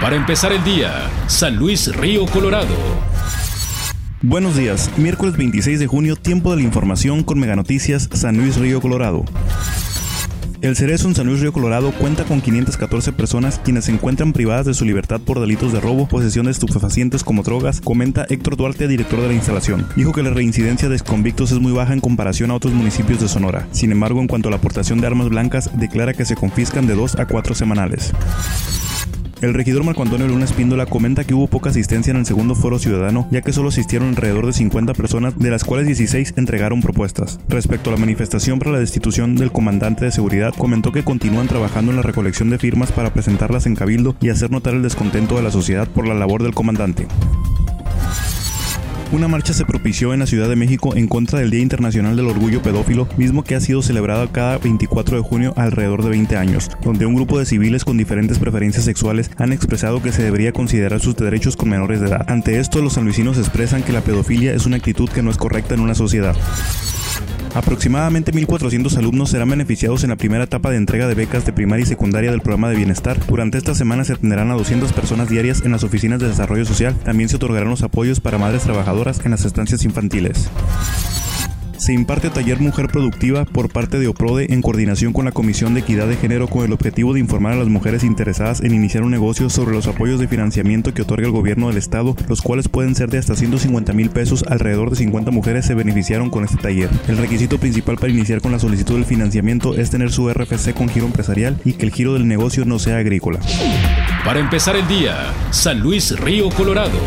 Para empezar el día, San Luis Río Colorado. Buenos días, miércoles 26 de junio, tiempo de la información con Mega Noticias San Luis Río Colorado. El Cerezo en San Luis Río Colorado cuenta con 514 personas quienes se encuentran privadas de su libertad por delitos de robo, posesión de estupefacientes como drogas, comenta Héctor Duarte, director de la instalación. Dijo que la reincidencia de convictos es muy baja en comparación a otros municipios de Sonora. Sin embargo, en cuanto a la aportación de armas blancas, declara que se confiscan de 2 a 4 semanales. El regidor Marco Antonio Luna Espíndola comenta que hubo poca asistencia en el segundo foro ciudadano, ya que solo asistieron alrededor de 50 personas, de las cuales 16 entregaron propuestas. Respecto a la manifestación para la destitución del comandante de seguridad, comentó que continúan trabajando en la recolección de firmas para presentarlas en Cabildo y hacer notar el descontento de la sociedad por la labor del comandante. Una marcha se propició en la Ciudad de México en contra del Día Internacional del Orgullo Pedófilo, mismo que ha sido celebrado cada 24 de junio alrededor de 20 años, donde un grupo de civiles con diferentes preferencias sexuales han expresado que se debería considerar sus derechos con menores de edad. Ante esto, los sanluisinos expresan que la pedofilia es una actitud que no es correcta en una sociedad. Aproximadamente 1.400 alumnos serán beneficiados en la primera etapa de entrega de becas de primaria y secundaria del programa de bienestar. Durante esta semana se atenderán a 200 personas diarias en las oficinas de desarrollo social. También se otorgarán los apoyos para madres trabajadoras en las estancias infantiles se imparte taller Mujer Productiva por parte de OPRODE en coordinación con la Comisión de Equidad de Género con el objetivo de informar a las mujeres interesadas en iniciar un negocio sobre los apoyos de financiamiento que otorga el gobierno del estado, los cuales pueden ser de hasta 150 mil pesos. Alrededor de 50 mujeres se beneficiaron con este taller. El requisito principal para iniciar con la solicitud del financiamiento es tener su RFC con giro empresarial y que el giro del negocio no sea agrícola. Para empezar el día, San Luis Río Colorado.